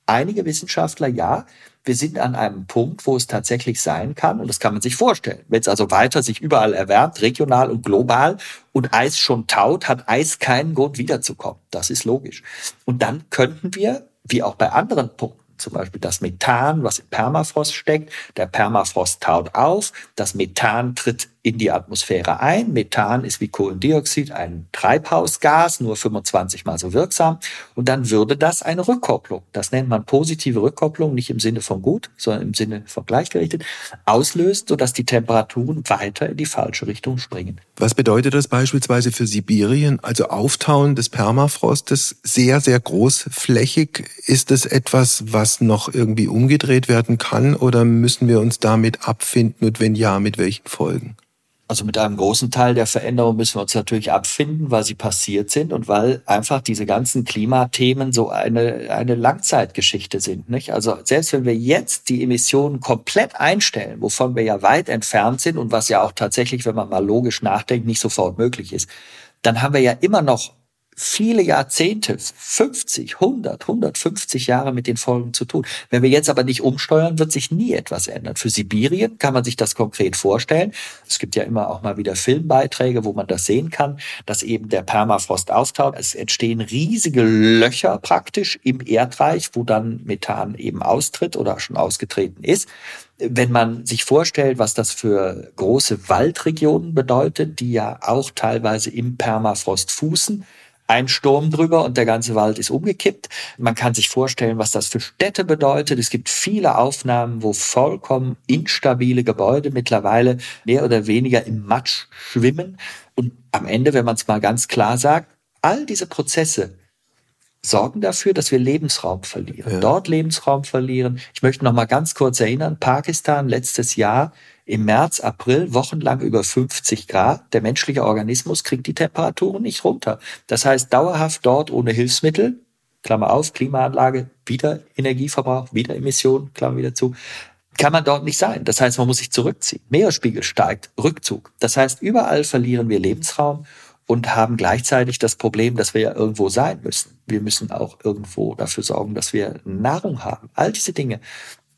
einige Wissenschaftler, ja, wir sind an einem Punkt, wo es tatsächlich sein kann, und das kann man sich vorstellen. Wenn es also weiter sich überall erwärmt, regional und global, und Eis schon taut, hat Eis keinen Grund wiederzukommen. Das ist logisch. Und dann könnten wir, wie auch bei anderen Punkten, zum Beispiel das Methan, was im Permafrost steckt. Der Permafrost taut auf, das Methan tritt in die Atmosphäre ein. Methan ist wie Kohlendioxid ein Treibhausgas, nur 25 mal so wirksam. Und dann würde das eine Rückkopplung, das nennt man positive Rückkopplung, nicht im Sinne von gut, sondern im Sinne von gleichgerichtet, auslöst, sodass die Temperaturen weiter in die falsche Richtung springen. Was bedeutet das beispielsweise für Sibirien? Also Auftauen des Permafrostes sehr, sehr großflächig. Ist es etwas, was noch irgendwie umgedreht werden kann oder müssen wir uns damit abfinden und wenn ja, mit welchen Folgen? Also mit einem großen Teil der Veränderung müssen wir uns natürlich abfinden, weil sie passiert sind und weil einfach diese ganzen Klimathemen so eine, eine Langzeitgeschichte sind. Nicht? Also selbst wenn wir jetzt die Emissionen komplett einstellen, wovon wir ja weit entfernt sind und was ja auch tatsächlich, wenn man mal logisch nachdenkt, nicht sofort möglich ist, dann haben wir ja immer noch viele Jahrzehnte, 50, 100, 150 Jahre mit den Folgen zu tun. Wenn wir jetzt aber nicht umsteuern, wird sich nie etwas ändern. Für Sibirien kann man sich das konkret vorstellen. Es gibt ja immer auch mal wieder Filmbeiträge, wo man das sehen kann, dass eben der Permafrost auftaut. Es entstehen riesige Löcher praktisch im Erdreich, wo dann Methan eben austritt oder schon ausgetreten ist wenn man sich vorstellt, was das für große Waldregionen bedeutet, die ja auch teilweise im Permafrost fußen, ein Sturm drüber und der ganze Wald ist umgekippt. Man kann sich vorstellen, was das für Städte bedeutet. Es gibt viele Aufnahmen, wo vollkommen instabile Gebäude mittlerweile mehr oder weniger im Matsch schwimmen. Und am Ende, wenn man es mal ganz klar sagt, all diese Prozesse sorgen dafür, dass wir Lebensraum verlieren. Ja. Dort Lebensraum verlieren. Ich möchte noch mal ganz kurz erinnern, Pakistan letztes Jahr im März, April wochenlang über 50 Grad. Der menschliche Organismus kriegt die Temperaturen nicht runter. Das heißt, dauerhaft dort ohne Hilfsmittel, Klammer auf, Klimaanlage, wieder Energieverbrauch, wieder Emissionen, Klammer wieder zu, kann man dort nicht sein. Das heißt, man muss sich zurückziehen. Meeresspiegel steigt, Rückzug. Das heißt, überall verlieren wir Lebensraum und haben gleichzeitig das Problem, dass wir ja irgendwo sein müssen. Wir müssen auch irgendwo dafür sorgen, dass wir Nahrung haben. All diese Dinge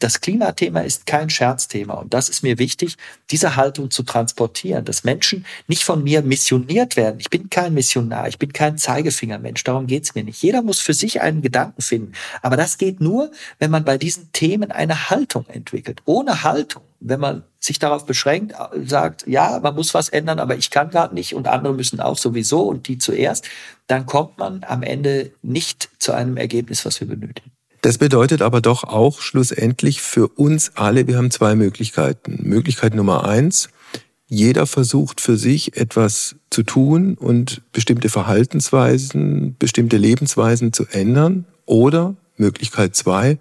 das Klimathema ist kein Scherzthema und das ist mir wichtig, diese Haltung zu transportieren, dass Menschen nicht von mir missioniert werden. Ich bin kein Missionar, ich bin kein Zeigefingermensch, darum geht's mir nicht. Jeder muss für sich einen Gedanken finden, aber das geht nur, wenn man bei diesen Themen eine Haltung entwickelt. Ohne Haltung, wenn man sich darauf beschränkt, sagt, ja, man muss was ändern, aber ich kann gerade nicht und andere müssen auch sowieso und die zuerst, dann kommt man am Ende nicht zu einem Ergebnis, was wir benötigen. Das bedeutet aber doch auch schlussendlich für uns alle, wir haben zwei Möglichkeiten. Möglichkeit Nummer eins, jeder versucht für sich etwas zu tun und bestimmte Verhaltensweisen, bestimmte Lebensweisen zu ändern. Oder Möglichkeit zwei,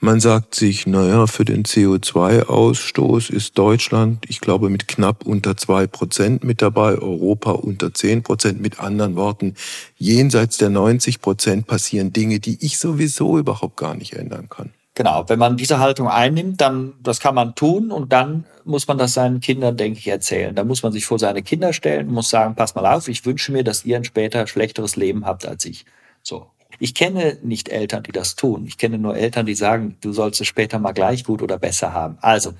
man sagt sich, naja, für den CO2-Ausstoß ist Deutschland, ich glaube, mit knapp unter zwei Prozent mit dabei, Europa unter zehn Prozent. Mit anderen Worten, jenseits der 90 Prozent passieren Dinge, die ich sowieso überhaupt gar nicht ändern kann. Genau, wenn man diese Haltung einnimmt, dann, das kann man tun und dann muss man das seinen Kindern, denke ich, erzählen. Da muss man sich vor seine Kinder stellen und muss sagen, pass mal auf, ich wünsche mir, dass ihr ein später schlechteres Leben habt als ich. So. Ich kenne nicht Eltern, die das tun. Ich kenne nur Eltern, die sagen, du sollst es später mal gleich gut oder besser haben. Also,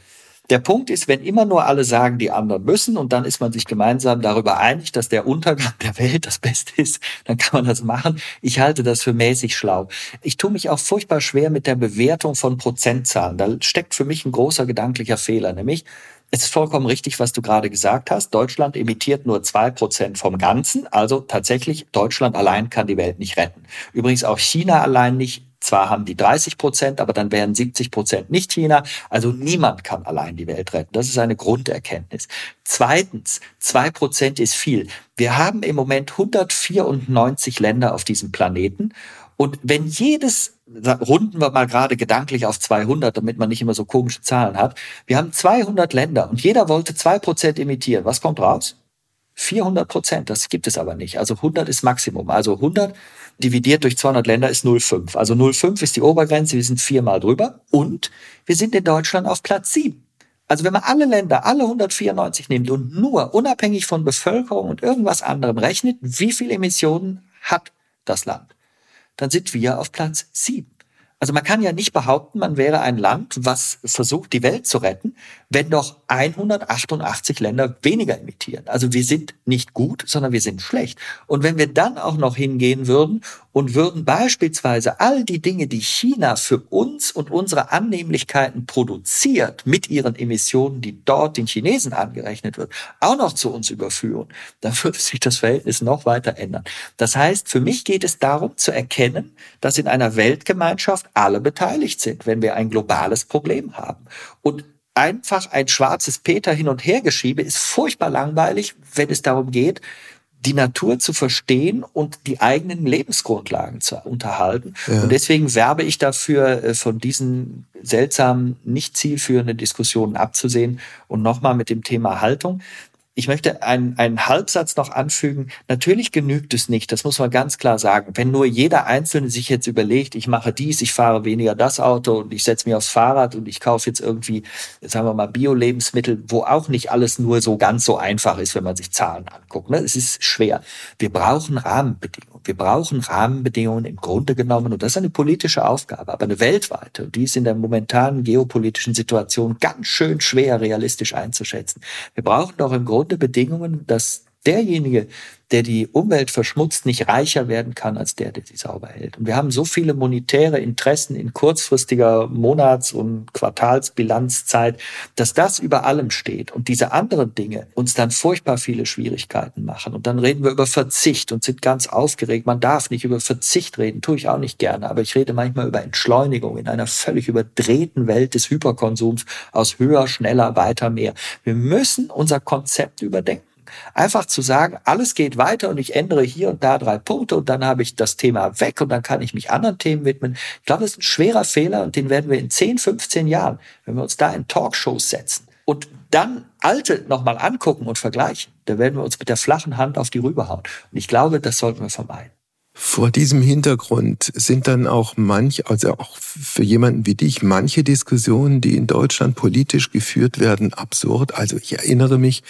der Punkt ist, wenn immer nur alle sagen, die anderen müssen und dann ist man sich gemeinsam darüber einig, dass der Untergang der Welt das Beste ist, dann kann man das machen. Ich halte das für mäßig schlau. Ich tue mich auch furchtbar schwer mit der Bewertung von Prozentzahlen. Da steckt für mich ein großer gedanklicher Fehler, nämlich es ist vollkommen richtig, was du gerade gesagt hast. Deutschland emittiert nur zwei Prozent vom Ganzen. Also tatsächlich, Deutschland allein kann die Welt nicht retten. Übrigens auch China allein nicht, Zwar haben die 30 Prozent, aber dann wären 70 Prozent nicht China. Also niemand kann allein die Welt retten. Das ist eine Grunderkenntnis. Zweitens, zwei Prozent ist viel. Wir haben im Moment 194 Länder auf diesem Planeten. Und wenn jedes, runden wir mal gerade gedanklich auf 200, damit man nicht immer so komische Zahlen hat. Wir haben 200 Länder und jeder wollte zwei Prozent imitieren. Was kommt raus? 400 Prozent. Das gibt es aber nicht. Also 100 ist Maximum. Also 100 dividiert durch 200 Länder ist 0,5. Also 0,5 ist die Obergrenze, wir sind viermal drüber und wir sind in Deutschland auf Platz 7. Also wenn man alle Länder, alle 194 nimmt und nur unabhängig von Bevölkerung und irgendwas anderem rechnet, wie viel Emissionen hat das Land, dann sind wir auf Platz 7. Also man kann ja nicht behaupten, man wäre ein Land, was versucht, die Welt zu retten, wenn doch 188 Länder weniger emittieren. Also wir sind nicht gut, sondern wir sind schlecht. Und wenn wir dann auch noch hingehen würden und würden beispielsweise all die Dinge, die China für uns und unsere Annehmlichkeiten produziert, mit ihren Emissionen, die dort den Chinesen angerechnet wird, auch noch zu uns überführen, dann würde sich das Verhältnis noch weiter ändern. Das heißt, für mich geht es darum zu erkennen, dass in einer Weltgemeinschaft alle beteiligt sind, wenn wir ein globales Problem haben. Und einfach ein schwarzes Peter hin und her geschiebe ist furchtbar langweilig, wenn es darum geht, die Natur zu verstehen und die eigenen Lebensgrundlagen zu unterhalten. Ja. Und deswegen werbe ich dafür, äh, von diesen seltsamen, nicht zielführenden Diskussionen abzusehen und nochmal mit dem Thema Haltung. Ich möchte einen, einen Halbsatz noch anfügen. Natürlich genügt es nicht, das muss man ganz klar sagen. Wenn nur jeder Einzelne sich jetzt überlegt, ich mache dies, ich fahre weniger das Auto und ich setze mich aufs Fahrrad und ich kaufe jetzt irgendwie, sagen wir mal, Bio-Lebensmittel, wo auch nicht alles nur so ganz so einfach ist, wenn man sich Zahlen anguckt. Ne? Es ist schwer. Wir brauchen Rahmenbedingungen. Wir brauchen Rahmenbedingungen im Grunde genommen und das ist eine politische Aufgabe, aber eine weltweite. Und die ist in der momentanen geopolitischen Situation ganz schön schwer realistisch einzuschätzen. Wir brauchen doch im Grunde Bedingungen, dass derjenige, der die Umwelt verschmutzt, nicht reicher werden kann als der, der sie sauber hält. Und wir haben so viele monetäre Interessen in kurzfristiger Monats- und Quartalsbilanzzeit, dass das über allem steht und diese anderen Dinge uns dann furchtbar viele Schwierigkeiten machen. Und dann reden wir über Verzicht und sind ganz aufgeregt. Man darf nicht über Verzicht reden, tue ich auch nicht gerne, aber ich rede manchmal über Entschleunigung in einer völlig überdrehten Welt des Hyperkonsums aus höher, schneller, weiter, mehr. Wir müssen unser Konzept überdenken. Einfach zu sagen, alles geht weiter und ich ändere hier und da drei Punkte und dann habe ich das Thema weg und dann kann ich mich anderen Themen widmen. Ich glaube, das ist ein schwerer Fehler und den werden wir in 10, 15 Jahren, wenn wir uns da in Talkshows setzen und dann alte nochmal angucken und vergleichen, da werden wir uns mit der flachen Hand auf die rüberhauen. Und ich glaube, das sollten wir vermeiden. Vor diesem Hintergrund sind dann auch manch, also auch für jemanden wie dich, manche Diskussionen, die in Deutschland politisch geführt werden, absurd. Also ich erinnere mich,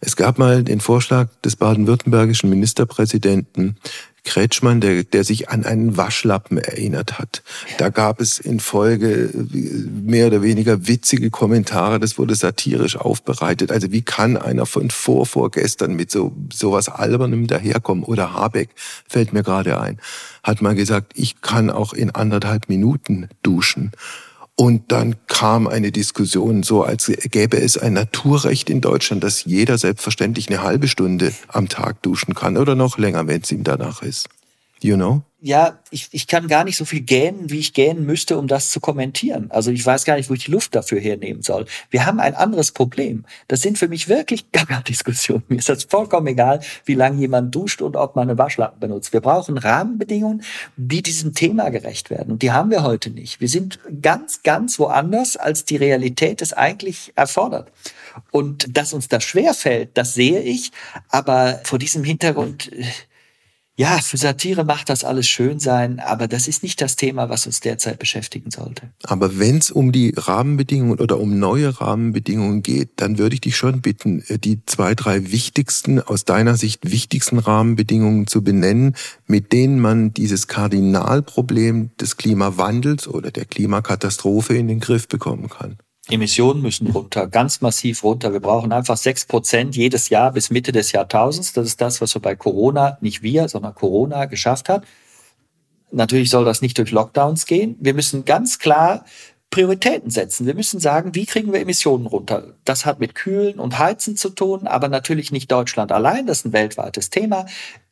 es gab mal den Vorschlag des baden-württembergischen Ministerpräsidenten, Kretschmann, der, der sich an einen Waschlappen erinnert hat. Da gab es in Folge mehr oder weniger witzige Kommentare, das wurde satirisch aufbereitet. Also wie kann einer von vor, vorgestern mit so sowas Albernem daherkommen? Oder Habeck fällt mir gerade ein, hat mal gesagt, ich kann auch in anderthalb Minuten duschen. Und dann kam eine Diskussion so, als gäbe es ein Naturrecht in Deutschland, dass jeder selbstverständlich eine halbe Stunde am Tag duschen kann oder noch länger, wenn es ihm danach ist. You know? ja, ich, ich kann gar nicht so viel gähnen, wie ich gähnen müsste, um das zu kommentieren. Also ich weiß gar nicht, wo ich die Luft dafür hernehmen soll. Wir haben ein anderes Problem. Das sind für mich wirklich [laughs] Gaga-Diskussionen. Mir ist das vollkommen egal, wie lange jemand duscht und ob man eine Waschlappen benutzt. Wir brauchen Rahmenbedingungen, die diesem Thema gerecht werden. Und die haben wir heute nicht. Wir sind ganz, ganz woanders, als die Realität es eigentlich erfordert. Und dass uns das schwerfällt, das sehe ich. Aber vor diesem Hintergrund äh, ja, für Satire macht das alles schön sein, aber das ist nicht das Thema, was uns derzeit beschäftigen sollte. Aber wenn es um die Rahmenbedingungen oder um neue Rahmenbedingungen geht, dann würde ich dich schon bitten, äh, die zwei, drei wichtigsten, aus deiner Sicht wichtigsten Rahmenbedingungen zu benennen, mit denen man dieses Kardinalproblem des Klimawandels oder der Klimakatastrophe in den Griff bekommen kann. Emissionen müssen runter, ganz massiv runter. Wir brauchen einfach sechs Prozent jedes Jahr bis Mitte des Jahrtausends. Das ist das, was wir bei Corona, nicht wir, sondern Corona geschafft hat. Natürlich soll das nicht durch Lockdowns gehen. Wir müssen ganz klar Prioritäten setzen. Wir müssen sagen, wie kriegen wir Emissionen runter? Das hat mit Kühlen und Heizen zu tun, aber natürlich nicht Deutschland allein. Das ist ein weltweites Thema.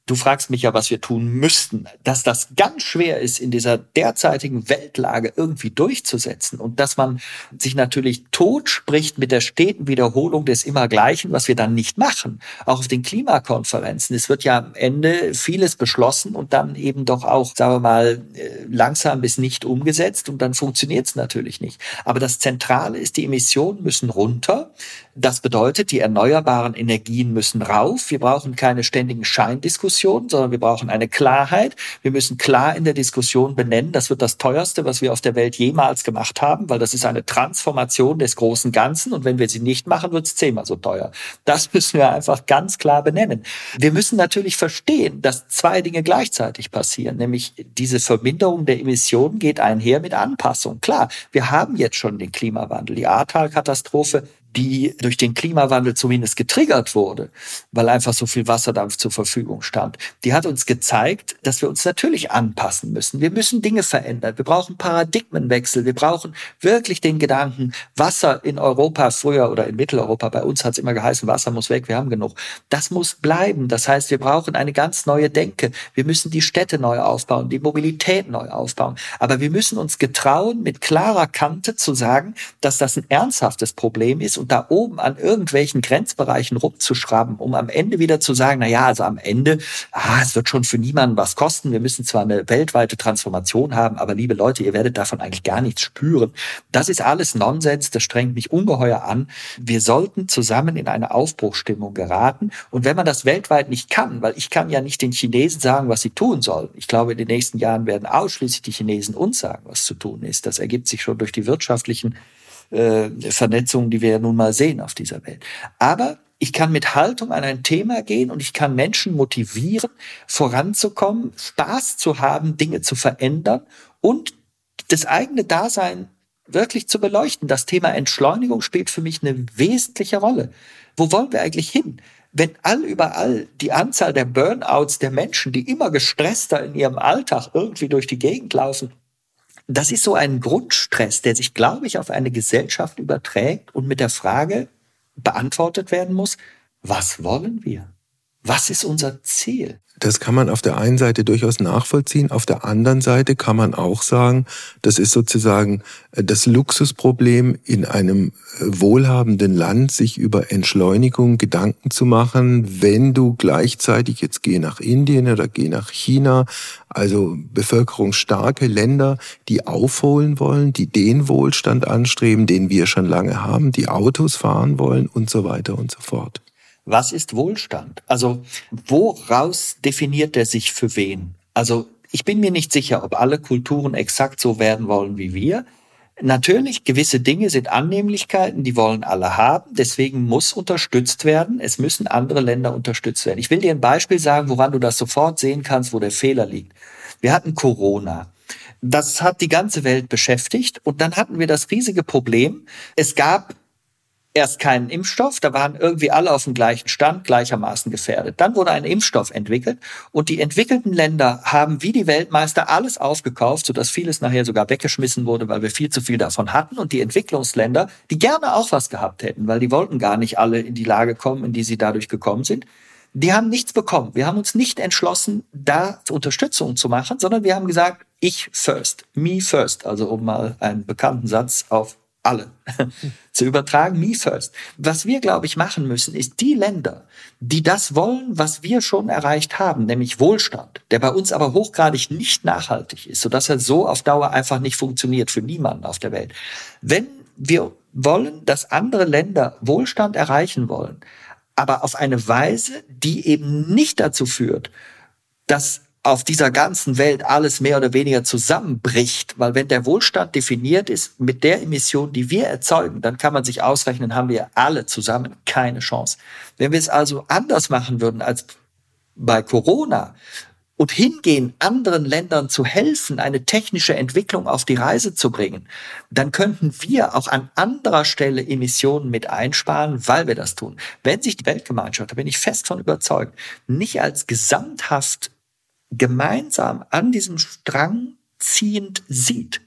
Du fragst mich ja, was wir tun müssten. Dass das ganz schwer ist, in dieser derzeitigen Weltlage irgendwie durchzusetzen und dass man sich natürlich tot spricht mit der steten Wiederholung des Immergleichen, was wir dann nicht machen. Auch auf den Klimakonferenzen. Es wird ja am Ende vieles beschlossen und dann eben doch auch, sagen wir mal, äh, langsam bis nicht umgesetzt und dann funktioniert es natürlich nicht. Aber das Zentrale ist, die Emissionen müssen runter. Das bedeutet, die erneuerbaren Energien müssen rauf. Wir brauchen keine ständigen Scheindiskussionen, sondern wir brauchen eine Klarheit. Wir müssen klar in der Diskussion benennen, das wird das teuerste, was wir auf der Welt jemals gemacht haben, weil das ist eine Transformation des großen Ganzen. Und wenn wir sie nicht machen, wird es zehnmal so teuer. Das müssen wir einfach ganz klar benennen. Wir müssen natürlich verstehen, dass zwei Dinge gleichzeitig passieren, nämlich diese Verminderung der Emissionen geht einher mit Anpassung. Klar, wir haben jetzt schon den Klimawandel. Die Ahrtal-Katastrophe die durch den Klimawandel zumindest getriggert wurde, weil einfach so viel Wasserdampf zur Verfügung stand, die hat uns gezeigt, dass wir uns natürlich anpassen müssen. Wir müssen Dinge verändern. Wir brauchen Paradigmenwechsel. Wir brauchen wirklich den Gedanken, Wasser in Europa früher oder in Mitteleuropa, bei uns hat es immer geheißen, Wasser muss weg, wir haben genug. Das muss bleiben. Das heißt, wir brauchen eine ganz neue Denke. Wir müssen die Städte neu aufbauen, die Mobilität neu aufbauen. Aber wir müssen uns getrauen, mit klarer Kante zu sagen, dass das ein ernsthaftes Problem ist und da oben an irgendwelchen Grenzbereichen rumzuschrauben, um am Ende wieder zu sagen, na ja, also am Ende, ah, es wird schon für niemanden was kosten. Wir müssen zwar eine weltweite Transformation haben, aber liebe Leute, ihr werdet davon eigentlich gar nichts spüren. Das ist alles Nonsens. Das strengt mich ungeheuer an. Wir sollten zusammen in eine Aufbruchstimmung geraten. Und wenn man das weltweit nicht kann, weil ich kann ja nicht den Chinesen sagen, was sie tun sollen. Ich glaube, in den nächsten Jahren werden ausschließlich die Chinesen uns sagen, was zu tun ist. Das ergibt sich schon durch die wirtschaftlichen äh, Vernetzungen, die wir ja nun mal sehen auf dieser Welt. Aber ich kann mit Haltung an ein Thema gehen und ich kann Menschen motivieren, voranzukommen, Spaß zu haben, Dinge zu verändern und das eigene Dasein wirklich zu beleuchten. Das Thema Entschleunigung spielt für mich eine wesentliche Rolle. Wo wollen wir eigentlich hin? Wenn all überall die Anzahl der Burnouts der Menschen, die immer gestresster in ihrem Alltag irgendwie durch die Gegend laufen, das ist so ein Grundstress, der sich, glaube ich, auf eine Gesellschaft überträgt und mit der Frage beantwortet werden muss, was wollen wir? Was ist unser Ziel? Das kann man auf der einen Seite durchaus nachvollziehen. Auf der anderen Seite kann man auch sagen, das ist sozusagen äh, das Luxusproblem in einem äh, wohlhabenden Land, sich über Entschleunigung Gedanken zu machen, wenn du gleichzeitig jetzt geh nach Indien oder geh nach China, also bevölkerungsstarke Länder, die aufholen wollen, die den Wohlstand anstreben, den wir schon lange haben, die Autos fahren wollen und so weiter und so fort. Was ist Wohlstand? Also woraus definiert er sich für wen? Also ich bin mir nicht sicher, ob alle Kulturen exakt so werden wollen wie wir. Natürlich, gewisse Dinge sind Annehmlichkeiten, die wollen alle haben. Deswegen muss unterstützt werden. Es müssen andere Länder unterstützt werden. Ich will dir ein Beispiel sagen, woran du das sofort sehen kannst, wo der Fehler liegt. Wir hatten Corona. Das hat die ganze Welt beschäftigt. Und dann hatten wir das riesige Problem. Es gab erst keinen Impfstoff, da waren irgendwie alle auf dem gleichen Stand, gleichermaßen gefährdet. Dann wurde ein Impfstoff entwickelt und die entwickelten Länder haben wie die Weltmeister alles aufgekauft, sodass vieles nachher sogar weggeschmissen wurde, weil wir viel zu viel davon hatten. Und die Entwicklungsländer, die gerne auch was gehabt hätten, weil die wollten gar nicht alle in die Lage kommen, in die sie dadurch gekommen sind, die haben nichts bekommen. Wir haben uns nicht entschlossen, da Unterstützung zu machen, sondern wir haben gesagt, ich first, me first, also um mal einen bekannten Satz auf alle [laughs] zu übertragen, me first. Was wir, glaube ich, machen müssen, ist die Länder, die das wollen, was wir schon erreicht haben, nämlich Wohlstand, der bei uns aber hochgradig nicht nachhaltig ist, sodass er so auf Dauer einfach nicht funktioniert für niemanden auf der Welt. Wenn wir wollen, dass andere Länder Wohlstand erreichen wollen, aber auf eine Weise, die eben nicht dazu führt, dass auf dieser ganzen Welt alles mehr oder weniger zusammenbricht, weil wenn der Wohlstand definiert ist mit der Emission, die wir erzeugen, dann kann man sich ausrechnen, haben wir alle zusammen keine Chance. Wenn wir es also anders machen würden als bei Corona und hingehen, anderen Ländern zu helfen, eine technische Entwicklung auf die Reise zu bringen, dann könnten wir auch an anderer Stelle Emissionen mit einsparen, weil wir das tun. Wenn sich die Weltgemeinschaft, da bin ich fest von überzeugt, nicht als gesamthaft gemeinsam an diesem Strang ziehend sieht,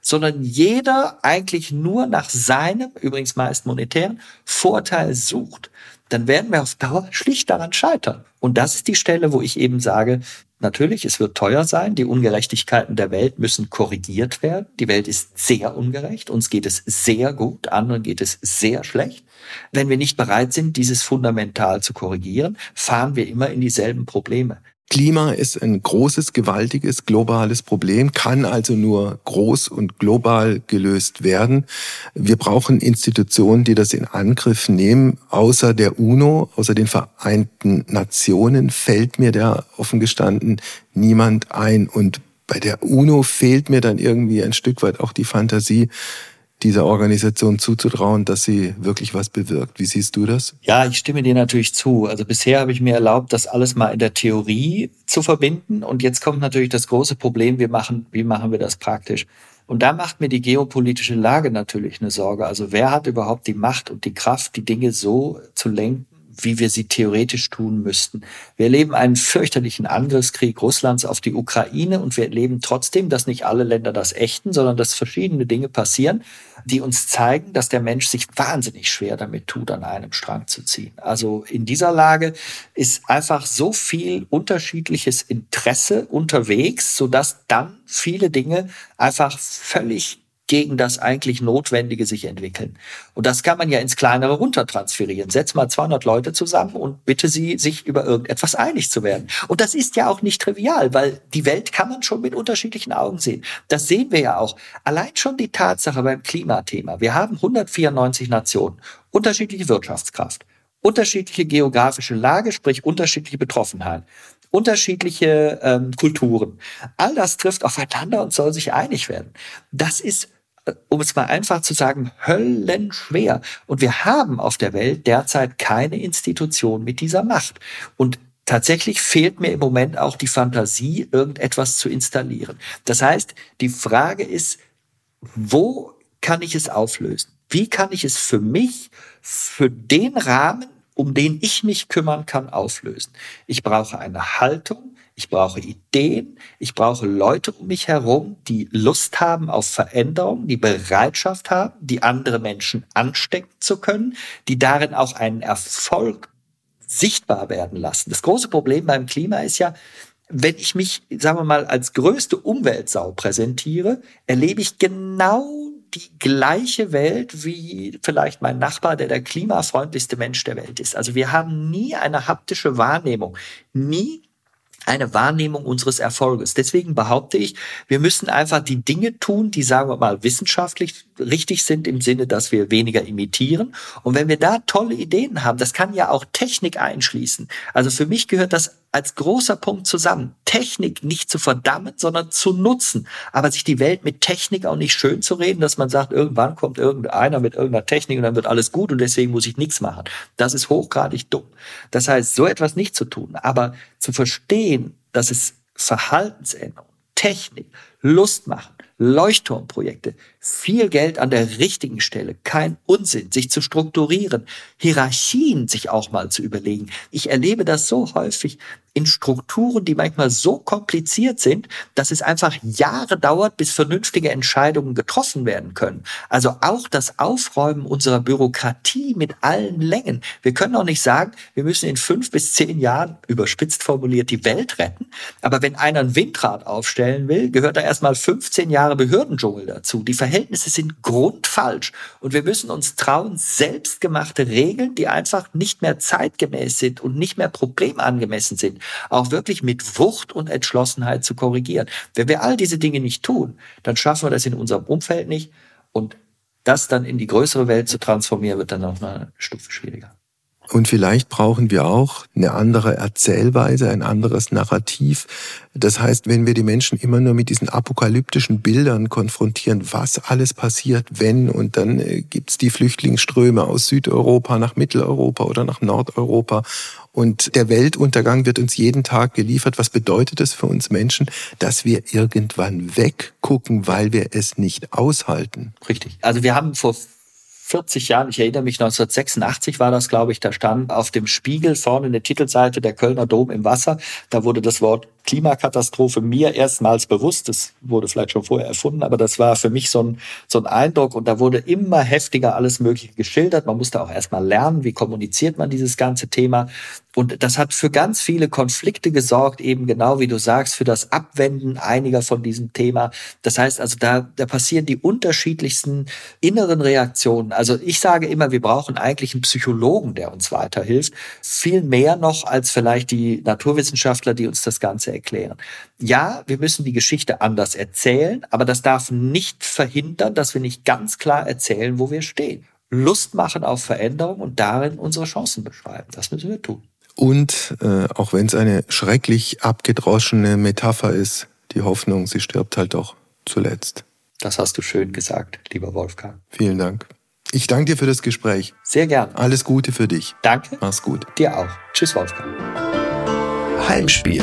sondern jeder eigentlich nur nach seinem, übrigens meist monetären, Vorteil sucht, dann werden wir auf Dauer schlicht daran scheitern. Und das ist die Stelle, wo ich eben sage, natürlich, es wird teuer sein, die Ungerechtigkeiten der Welt müssen korrigiert werden. Die Welt ist sehr ungerecht, uns geht es sehr gut, anderen geht es sehr schlecht. Wenn wir nicht bereit sind, dieses fundamental zu korrigieren, fahren wir immer in dieselben Probleme. Klima ist ein großes, gewaltiges, globales Problem, kann also nur groß und global gelöst werden. Wir brauchen Institutionen, die das in Angriff nehmen. Außer der UNO, außer den Vereinten Nationen fällt mir da offen gestanden niemand ein. Und bei der UNO fehlt mir dann irgendwie ein Stück weit auch die Fantasie, dieser Organisation zuzutrauen, dass sie wirklich was bewirkt. Wie siehst du das? Ja, ich stimme dir natürlich zu. Also bisher habe ich mir erlaubt, das alles mal in der Theorie zu verbinden. Und jetzt kommt natürlich das große Problem, wir machen, wie machen wir das praktisch? Und da macht mir die geopolitische Lage natürlich eine Sorge. Also wer hat überhaupt die Macht und die Kraft, die Dinge so zu lenken, wie wir sie theoretisch tun müssten. Wir erleben einen fürchterlichen Angriffskrieg Russlands auf die Ukraine und wir erleben trotzdem, dass nicht alle Länder das ächten, sondern dass verschiedene Dinge passieren, die uns zeigen, dass der Mensch sich wahnsinnig schwer damit tut, an einem Strang zu ziehen. Also in dieser Lage ist einfach so viel unterschiedliches Interesse unterwegs, sodass dann viele Dinge einfach völlig gegen das eigentlich Notwendige sich entwickeln. Und das kann man ja ins Kleinere runtertransferieren. Setz mal 200 Leute zusammen und bitte sie, sich über irgendetwas einig zu werden. Und das ist ja auch nicht trivial, weil die Welt kann man schon mit unterschiedlichen Augen sehen. Das sehen wir ja auch. Allein schon die Tatsache beim Klimathema. Wir haben 194 Nationen, unterschiedliche Wirtschaftskraft, unterschiedliche geografische Lage, sprich unterschiedliche Betroffenheit unterschiedliche ähm, Kulturen. All das trifft aufeinander und soll sich einig werden. Das ist um es mal einfach zu sagen, höllenschwer. Und wir haben auf der Welt derzeit keine Institution mit dieser Macht. Und tatsächlich fehlt mir im Moment auch die Fantasie, irgendetwas zu installieren. Das heißt, die Frage ist, wo kann ich es auflösen? Wie kann ich es für mich, für den Rahmen, um den ich mich kümmern kann, auflösen? Ich brauche eine Haltung, ich brauche Ideen, ich brauche Leute um mich herum, die Lust haben auf Veränderung, die Bereitschaft haben, die andere Menschen anstecken zu können, die darin auch einen Erfolg sichtbar werden lassen. Das große Problem beim Klima ist ja, wenn ich mich, sagen wir mal, als größte Umweltsau präsentiere, erlebe ich genau die gleiche Welt wie vielleicht mein Nachbar, der der klimafreundlichste Mensch der Welt ist. Also wir haben nie eine haptische Wahrnehmung, nie eine Wahrnehmung unseres Erfolges. Deswegen behaupte ich, wir müssen einfach die Dinge tun, die, sagen wir mal, wissenschaftlich richtig sind im Sinne, dass wir weniger imitieren. Und wenn wir da tolle Ideen haben, das kann ja auch Technik einschließen. Also für mich gehört das als großer Punkt zusammen. Technik nicht zu verdammen, sondern zu nutzen. Aber sich die Welt mit Technik auch nicht schön zu reden, dass man sagt, irgendwann kommt irgendeiner mit irgendeiner Technik und dann wird alles gut und deswegen muss ich nichts machen. Das ist hochgradig dumm. Das heißt, so etwas nicht zu tun, aber zu verstehen, dass es Verhaltensänderung, Technik, Lust machen, Leuchtturmprojekte, viel Geld an der richtigen Stelle, kein Unsinn, sich zu strukturieren, Hierarchien sich auch mal zu überlegen. Ich erlebe das so häufig in Strukturen, die manchmal so kompliziert sind, dass es einfach Jahre dauert, bis vernünftige Entscheidungen getroffen werden können. Also auch das Aufräumen unserer Bürokratie mit allen Längen. Wir können auch nicht sagen, wir müssen in fünf bis zehn Jahren, überspitzt formuliert, die Welt retten. Aber wenn einer ein Windrad aufstellen will, gehört da erstmal 15 Jahre Behördendschungel dazu. Die Verhältnisse sind grundfalsch. Und wir müssen uns trauen, selbstgemachte Regeln, die einfach nicht mehr zeitgemäß sind und nicht mehr problemangemessen sind, auch wirklich mit Wucht und Entschlossenheit zu korrigieren. Wenn wir all diese Dinge nicht tun, dann schaffen wir das in unserem Umfeld nicht. Und das dann in die größere Welt zu transformieren, wird dann noch eine Stufe schwieriger. Und vielleicht brauchen wir auch eine andere Erzählweise, ein anderes Narrativ. Das heißt, wenn wir die Menschen immer nur mit diesen apokalyptischen Bildern konfrontieren, was alles passiert, wenn, und dann äh, gibt's die Flüchtlingsströme aus Südeuropa nach Mitteleuropa oder nach Nordeuropa. Und der Weltuntergang wird uns jeden Tag geliefert. Was bedeutet das für uns Menschen? Dass wir irgendwann weggucken, weil wir es nicht aushalten. Richtig. Also wir haben vor 40 Jahren, ich erinnere mich 1986 war das, glaube ich, da stand auf dem Spiegel vorne eine Titelseite der Kölner Dom im Wasser. Da wurde das Wort Klimakatastrophe mir erstmals bewusst. Das wurde vielleicht schon vorher erfunden, aber das war für mich so ein, so ein Eindruck. Und da wurde immer heftiger alles Mögliche geschildert. Man musste auch erstmal lernen, wie kommuniziert man dieses ganze Thema. Und das hat für ganz viele Konflikte gesorgt, eben genau wie du sagst, für das Abwenden einiger von diesem Thema. Das heißt also, da, da passieren die unterschiedlichsten inneren Reaktionen. Also ich sage immer, wir brauchen eigentlich einen Psychologen, der uns weiterhilft. Viel mehr noch als vielleicht die Naturwissenschaftler, die uns das Ganze erklären. Ja, wir müssen die Geschichte anders erzählen, aber das darf nicht verhindern, dass wir nicht ganz klar erzählen, wo wir stehen. Lust machen auf Veränderung und darin unsere Chancen beschreiben. Das müssen wir tun. Und äh, auch wenn es eine schrecklich abgedroschene Metapher ist, die Hoffnung, sie stirbt halt auch zuletzt. Das hast du schön gesagt, lieber Wolfgang. Vielen Dank. Ich danke dir für das Gespräch. Sehr gern. Alles Gute für dich. Danke. Mach's gut. Dir auch. Tschüss, Wolfgang. Heimspiel.